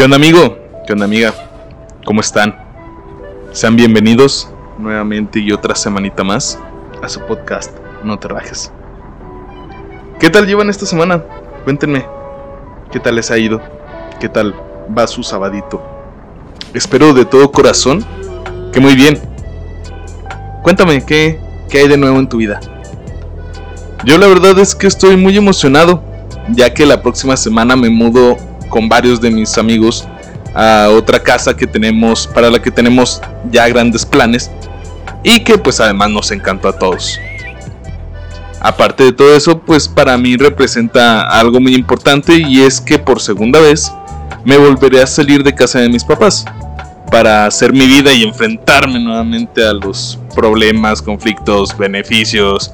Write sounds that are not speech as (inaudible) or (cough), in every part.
¿Qué onda amigo? ¿Qué onda amiga? ¿Cómo están? Sean bienvenidos nuevamente y otra semanita más a su podcast No te rajes. ¿Qué tal llevan esta semana? Cuéntenme. ¿Qué tal les ha ido? ¿Qué tal va su sabadito? Espero de todo corazón que muy bien. Cuéntame, ¿qué, qué hay de nuevo en tu vida? Yo la verdad es que estoy muy emocionado, ya que la próxima semana me mudo con varios de mis amigos a otra casa que tenemos, para la que tenemos ya grandes planes y que pues además nos encantó a todos. Aparte de todo eso, pues para mí representa algo muy importante y es que por segunda vez me volveré a salir de casa de mis papás para hacer mi vida y enfrentarme nuevamente a los problemas, conflictos, beneficios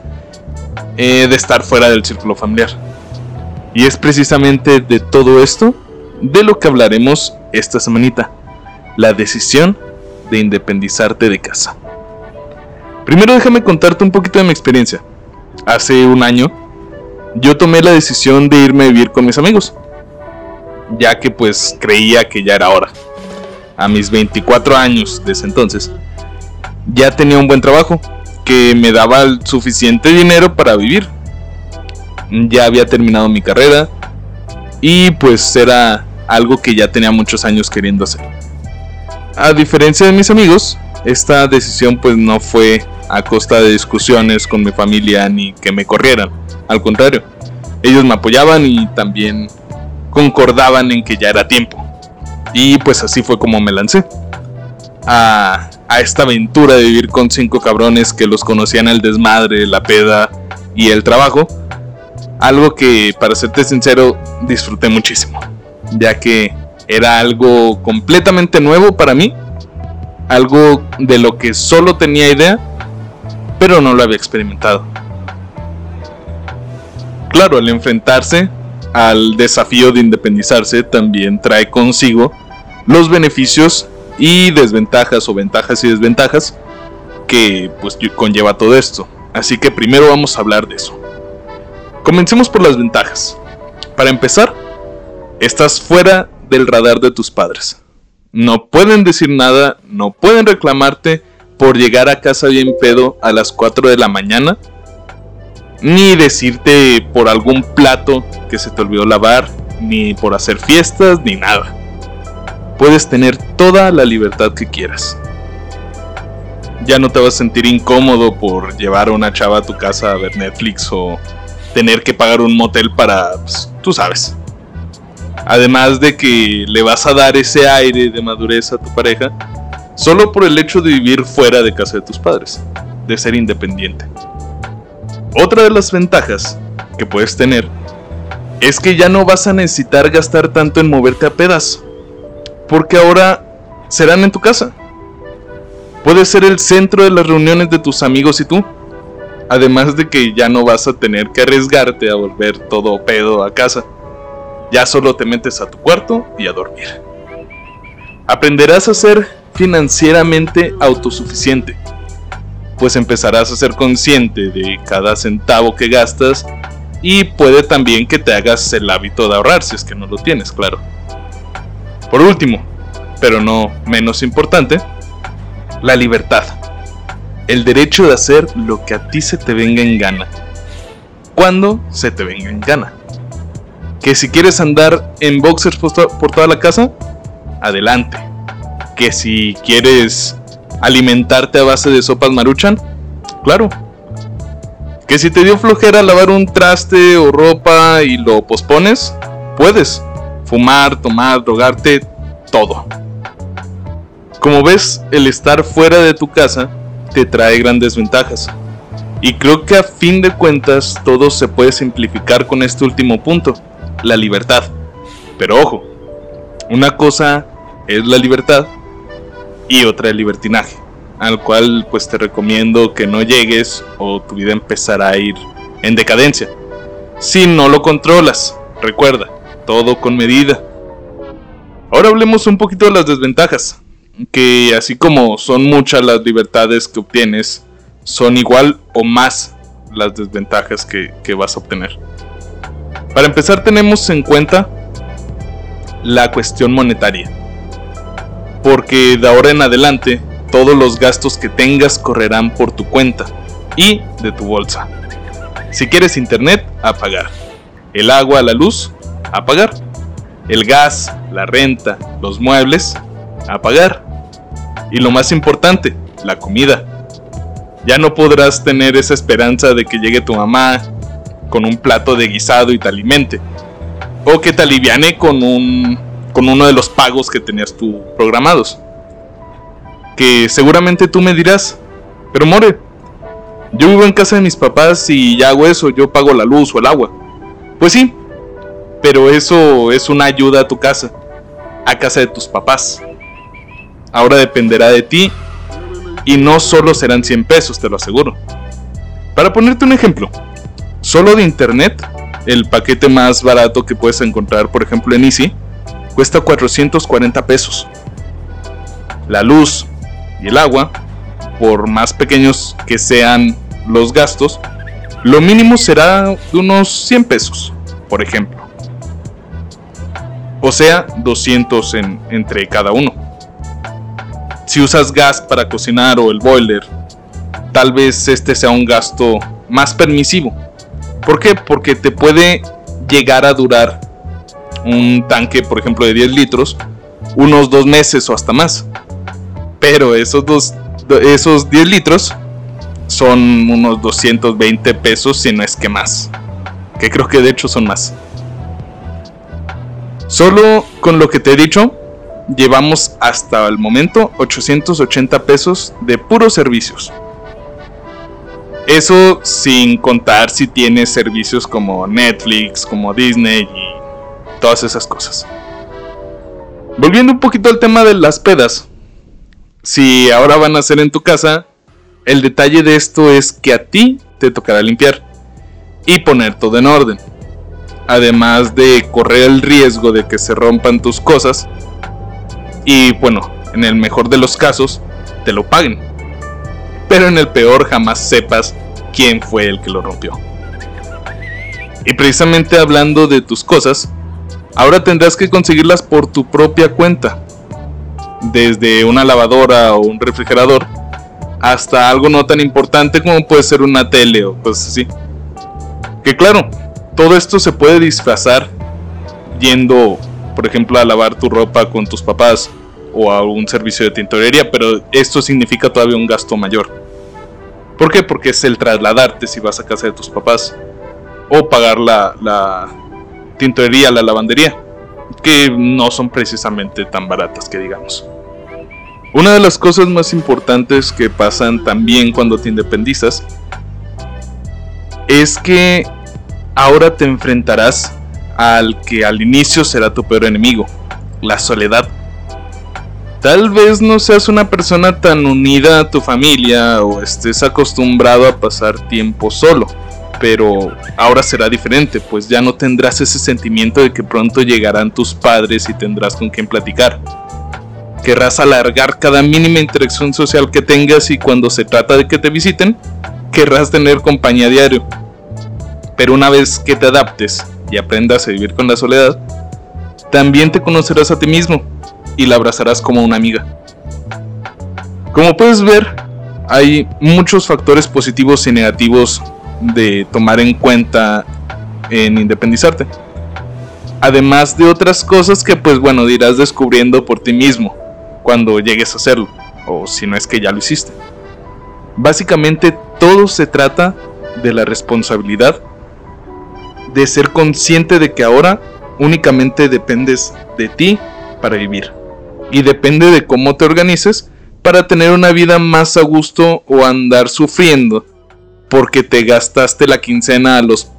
eh, de estar fuera del círculo familiar. Y es precisamente de todo esto de lo que hablaremos esta semanita, la decisión de independizarte de casa. Primero déjame contarte un poquito de mi experiencia. Hace un año yo tomé la decisión de irme a vivir con mis amigos, ya que pues creía que ya era hora. A mis 24 años desde entonces, ya tenía un buen trabajo que me daba suficiente dinero para vivir. Ya había terminado mi carrera y pues era algo que ya tenía muchos años queriendo hacer. A diferencia de mis amigos, esta decisión pues no fue a costa de discusiones con mi familia ni que me corrieran. Al contrario, ellos me apoyaban y también concordaban en que ya era tiempo. Y pues así fue como me lancé a, a esta aventura de vivir con cinco cabrones que los conocían el desmadre, la peda y el trabajo. Algo que, para serte sincero, disfruté muchísimo ya que era algo completamente nuevo para mí, algo de lo que solo tenía idea, pero no lo había experimentado. Claro, al enfrentarse al desafío de independizarse también trae consigo los beneficios y desventajas o ventajas y desventajas que pues conlleva todo esto. Así que primero vamos a hablar de eso. Comencemos por las ventajas. Para empezar, Estás fuera del radar de tus padres. No pueden decir nada, no pueden reclamarte por llegar a casa bien pedo a las 4 de la mañana, ni decirte por algún plato que se te olvidó lavar, ni por hacer fiestas, ni nada. Puedes tener toda la libertad que quieras. Ya no te vas a sentir incómodo por llevar a una chava a tu casa a ver Netflix o tener que pagar un motel para, pues, tú sabes, Además de que le vas a dar ese aire de madurez a tu pareja solo por el hecho de vivir fuera de casa de tus padres, de ser independiente. Otra de las ventajas que puedes tener es que ya no vas a necesitar gastar tanto en moverte a pedas, porque ahora serán en tu casa. Puedes ser el centro de las reuniones de tus amigos y tú. Además de que ya no vas a tener que arriesgarte a volver todo pedo a casa. Ya solo te metes a tu cuarto y a dormir. Aprenderás a ser financieramente autosuficiente, pues empezarás a ser consciente de cada centavo que gastas y puede también que te hagas el hábito de ahorrar si es que no lo tienes, claro. Por último, pero no menos importante, la libertad. El derecho de hacer lo que a ti se te venga en gana. Cuando se te venga en gana que si quieres andar en boxers por, toda la casa, adelante. Que si quieres alimentarte a base de sopas maruchan, claro. Que si te dio flojera lavar un traste o ropa y lo pospones, puedes. Fumar, tomar, drogarte, todo. Como ves, el estar fuera de tu casa te trae grandes ventajas. Y creo que a fin de cuentas todo se puede simplificar con este último punto la libertad. Pero ojo, una cosa es la libertad y otra el libertinaje, al cual pues te recomiendo que no llegues o tu vida empezará a ir en decadencia. Si no lo controlas, recuerda, todo con medida. Ahora hablemos un poquito de las desventajas, que así como son muchas las libertades que obtienes, son igual o más las desventajas que, que vas a obtener. Para empezar tenemos en cuenta la cuestión monetaria. Porque de ahora en adelante todos los gastos que tengas correrán por tu cuenta y de tu bolsa. Si quieres internet, a pagar. El agua, la luz, a pagar. El gas, la renta, los muebles, a pagar. Y lo más importante, la comida. Ya no podrás tener esa esperanza de que llegue tu mamá con un plato de guisado y te alimente. O que te aliviane con un con uno de los pagos que tenías tú programados. Que seguramente tú me dirás, pero More, yo vivo en casa de mis papás y ya hago eso, yo pago la luz o el agua. Pues sí, pero eso es una ayuda a tu casa, a casa de tus papás. Ahora dependerá de ti y no solo serán 100 pesos, te lo aseguro. Para ponerte un ejemplo, solo de internet, el paquete más barato que puedes encontrar, por ejemplo, en Easy, cuesta 440 pesos. La luz y el agua, por más pequeños que sean los gastos, lo mínimo será de unos 100 pesos, por ejemplo. O sea, 200 en, entre cada uno. Si usas gas para cocinar o el boiler, tal vez este sea un gasto más permisivo. ¿Por qué? Porque te puede llegar a durar un tanque, por ejemplo, de 10 litros, unos dos meses o hasta más. Pero esos, dos, esos 10 litros son unos 220 pesos, si no es que más. Que creo que de hecho son más. Solo con lo que te he dicho, llevamos hasta el momento 880 pesos de puros servicios. Eso sin contar si tienes servicios como Netflix, como Disney y todas esas cosas. Volviendo un poquito al tema de las pedas. Si ahora van a ser en tu casa, el detalle de esto es que a ti te tocará limpiar y poner todo en orden. Además de correr el riesgo de que se rompan tus cosas y bueno, en el mejor de los casos, te lo paguen. Pero en el peor jamás sepas quién fue el que lo rompió. Y precisamente hablando de tus cosas, ahora tendrás que conseguirlas por tu propia cuenta. Desde una lavadora o un refrigerador hasta algo no tan importante como puede ser una tele o cosas así. Que claro, todo esto se puede disfrazar yendo, por ejemplo, a lavar tu ropa con tus papás o a un servicio de tintorería, pero esto significa todavía un gasto mayor. ¿Por qué? Porque es el trasladarte si vas a casa de tus papás o pagar la, tintorería, la lavandería, que no son precisamente tan baratas que digamos. Una de las cosas más importantes que pasan también cuando te independizas es que ahora te enfrentarás al que al inicio será tu peor enemigo, la soledad. Tal vez no seas una persona tan unida a tu familia o estés acostumbrado a pasar tiempo solo, pero ahora será diferente, pues ya no tendrás ese sentimiento de que pronto llegarán tus padres y tendrás con quien platicar querrás alargar cada mínima interacción social que tengas y cuando se trata de que te visiten, querrás tener compañía diario. Pero una vez que te adaptes y aprendas a vivir con la soledad, también te conocerás a ti mismo y la abrazarás como una amiga. Como puedes ver, hay muchos factores positivos y negativos de tomar en cuenta en independizarte. Además de otras cosas que pues bueno dirás descubriendo por ti mismo cuando llegues a hacerlo, o si no es que ya lo hiciste. Básicamente todo se trata de la responsabilidad de ser consciente de que ahora únicamente dependes de ti para vivir. Y depende de cómo te organices para tener una vida más a gusto o andar sufriendo porque te gastaste la quincena a los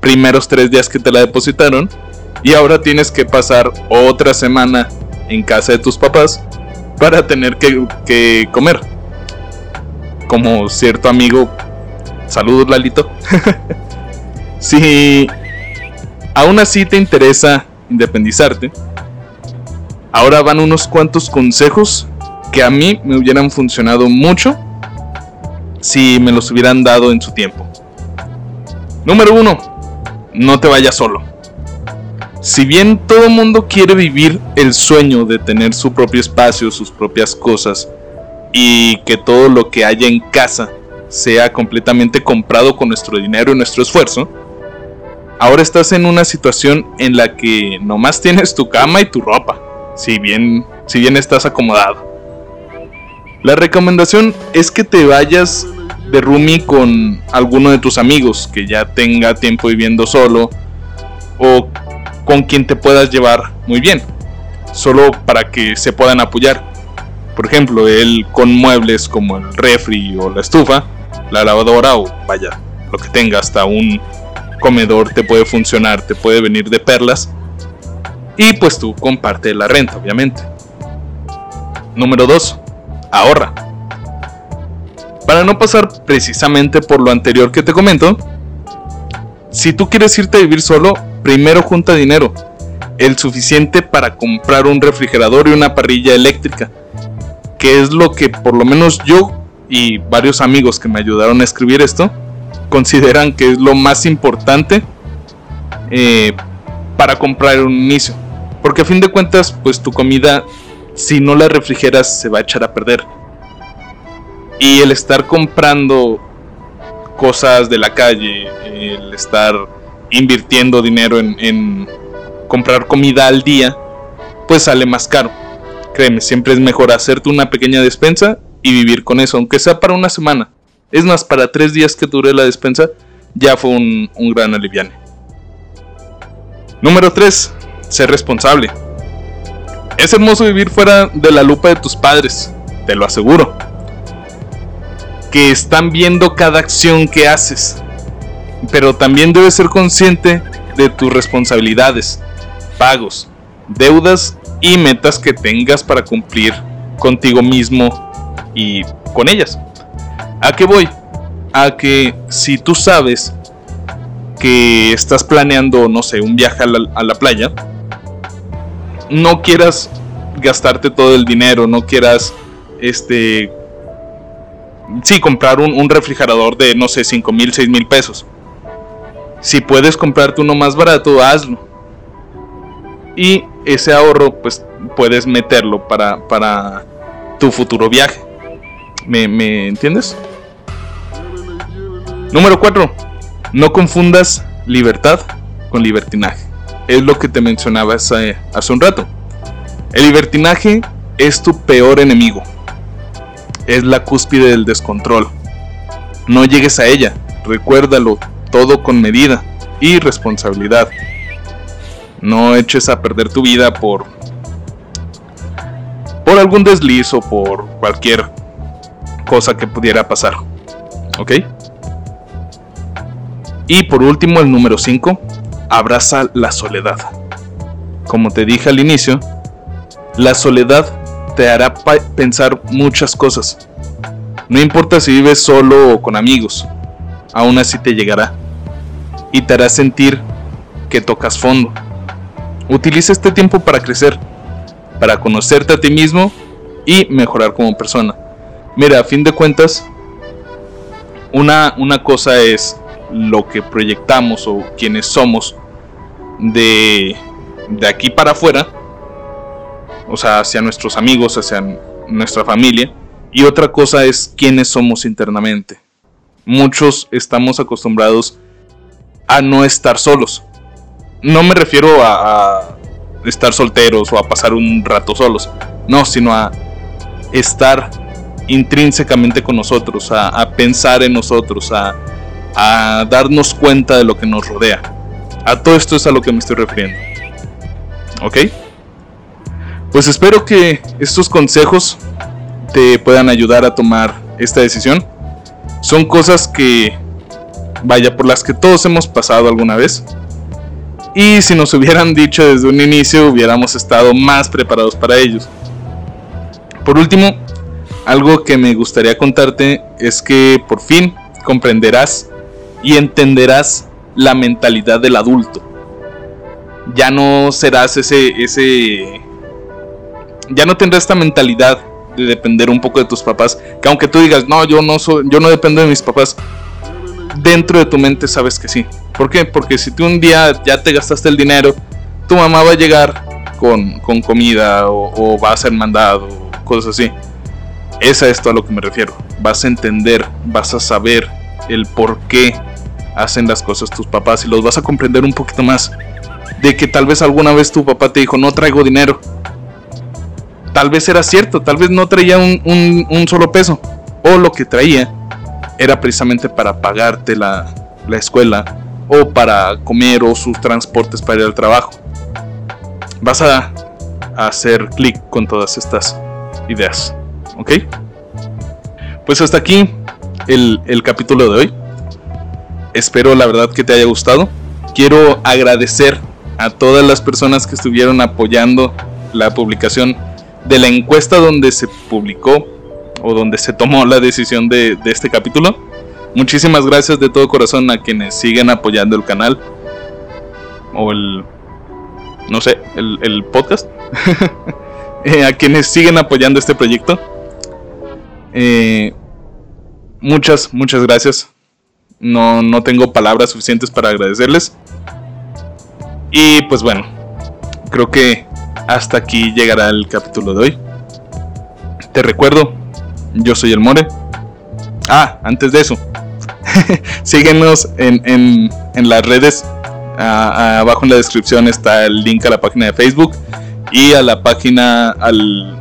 primeros tres días que te la depositaron y ahora tienes que pasar otra semana en casa de tus papás para tener que, comer. Como cierto amigo, saludos Lalito. (laughs) si aún así te interesa independizarte, ahora van unos cuantos consejos que a mí me hubieran funcionado mucho si me los hubieran dado en su tiempo. Número uno, no te vayas solo. si bien todo el mundo quiere vivir el sueño de tener su propio espacio, sus propias cosas, y que todo lo que haya en casa sea completamente comprado con nuestro dinero y nuestro esfuerzo, ahora estás en una situación en la que nomás tienes tu cama y tu ropa, si bien, si bien estás acomodado. La recomendación es que te vayas de roomie con alguno de tus amigos que ya tenga tiempo viviendo solo o con quien te puedas llevar muy bien, solo para que se puedan apoyar. Por ejemplo, él con muebles como el refri o la estufa, la lavadora o vaya, lo que tenga, hasta un comedor te puede funcionar, te puede venir de perlas. Y pues tú comparte la renta, obviamente. Número 2. Ahorra. Para no pasar precisamente por lo anterior que te comento, si tú quieres irte a vivir solo, primero junta dinero, el suficiente para comprar un refrigerador y una parrilla eléctrica, que es lo que por lo menos yo y varios amigos que me ayudaron a escribir esto, consideran que es lo más importante eh, para comprar un inicio. Porque a fin de cuentas, pues tu comida, si no la refrigeras, se va a echar a perder. Y el estar comprando cosas de la calle, el estar invirtiendo dinero en, en comprar comida al día, pues sale más caro. Créeme, siempre es mejor hacerte una pequeña despensa y vivir con eso, aunque sea para una semana. Es más, para tres días que dure la despensa, ya fue un, gran aliviane. Número 3. Ser responsable. Es hermoso vivir fuera de la lupa de tus padres, te lo aseguro. Que están viendo cada acción que haces. Pero también debes ser consciente de tus responsabilidades, pagos, deudas y metas que tengas para cumplir contigo mismo y con ellas. ¿A qué voy? A que si tú sabes que estás planeando, no sé, un viaje a la, playa, no quieras gastarte todo el dinero, no quieras, este, sí, comprar un, refrigerador de, no sé, 5 mil, 6 mil pesos. Si puedes comprarte uno más barato, hazlo. Y ese ahorro, pues, puedes meterlo para, para tu futuro viaje. ¿Me, me entiendes? Número 4. No confundas libertad con libertinaje. Es lo que te mencionaba hace, hace un rato. El libertinaje es tu peor enemigo. Es la cúspide del descontrol. No llegues a ella. Recuérdalo todo con medida y responsabilidad. No eches a perder tu vida por por algún desliz o por cualquier cosa que pudiera pasar. ¿Ok? Y por último, el número 5, abraza la soledad. Como te dije al inicio, la soledad te hará pensar muchas cosas. No importa si vives solo o con amigos, aún así te llegará. Y te hará sentir que tocas fondo. Utiliza este tiempo para crecer, para conocerte a ti mismo y mejorar como persona. Mira, a fin de cuentas, una, una cosa es lo que proyectamos o quienes somos de, de aquí para afuera, o sea, hacia nuestros amigos, hacia nuestra familia, y otra cosa es quiénes somos internamente. Muchos estamos acostumbrados a no estar solos. No me refiero a, a estar solteros o a pasar un rato solos, no, sino a estar intrínsecamente con nosotros, a, pensar en nosotros, a, a darnos cuenta de lo que nos rodea. A todo esto es a lo que me estoy refiriendo. ¿Ok? Pues espero que estos consejos te puedan ayudar a tomar esta decisión. Son cosas que, vaya, por las que todos hemos pasado alguna vez. Y si nos hubieran dicho desde un inicio, hubiéramos estado más preparados para ellos. Por último, algo que me gustaría contarte es que por fin comprenderás y entenderás la mentalidad del adulto. Ya no serás ese ese ya no tendrás esta mentalidad de depender un poco de tus papás, que aunque tú digas, "No, yo no soy yo no dependo de mis papás." Dentro de tu mente sabes que sí. ¿Por qué? Porque si tú un día ya te gastaste el dinero tu mamá va a llegar con, comida o, va a ser mandado, cosas así. Es a esto a lo que me refiero. Vas a entender, vas a saber el por qué hacen las cosas tus papás y los vas a comprender un poquito más. De que tal vez alguna vez tu papá te dijo, no traigo dinero. Tal vez era cierto, tal vez no traía un, un solo peso. O lo que traía era precisamente para pagarte la, la escuela o para comer o sus transportes para ir al trabajo. Vas a, hacer clic con todas estas ideas. ¿Ok? Pues hasta aquí el, el capítulo de hoy. Espero la verdad que te haya gustado. Quiero agradecer a todas las personas que estuvieron apoyando la publicación de la encuesta donde se publicó o donde se tomó la decisión de, este capítulo. Muchísimas gracias de todo corazón a quienes siguen apoyando el canal. O el... No sé, el, podcast. (laughs) Eh, a quienes siguen apoyando este proyecto. Eh, muchas, muchas gracias. No, no tengo palabras suficientes para agradecerles. Y pues bueno, creo que hasta aquí llegará el capítulo de hoy. Te recuerdo, yo soy el More. Ah, antes de eso, (laughs) síguenos en, las redes. abajo en la descripción está el link a la página de Facebook y a la página al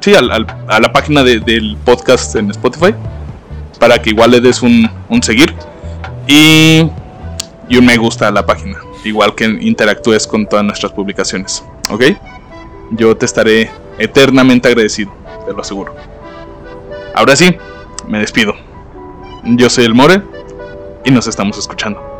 sí, a la página del podcast en Spotify para que igual le des un, seguir y, y, un me gusta a la página, igual que interactúes con todas nuestras publicaciones, ¿ok? Yo te estaré eternamente agradecido, te lo aseguro. Ahora sí, me despido. Yo soy el More y nos estamos escuchando.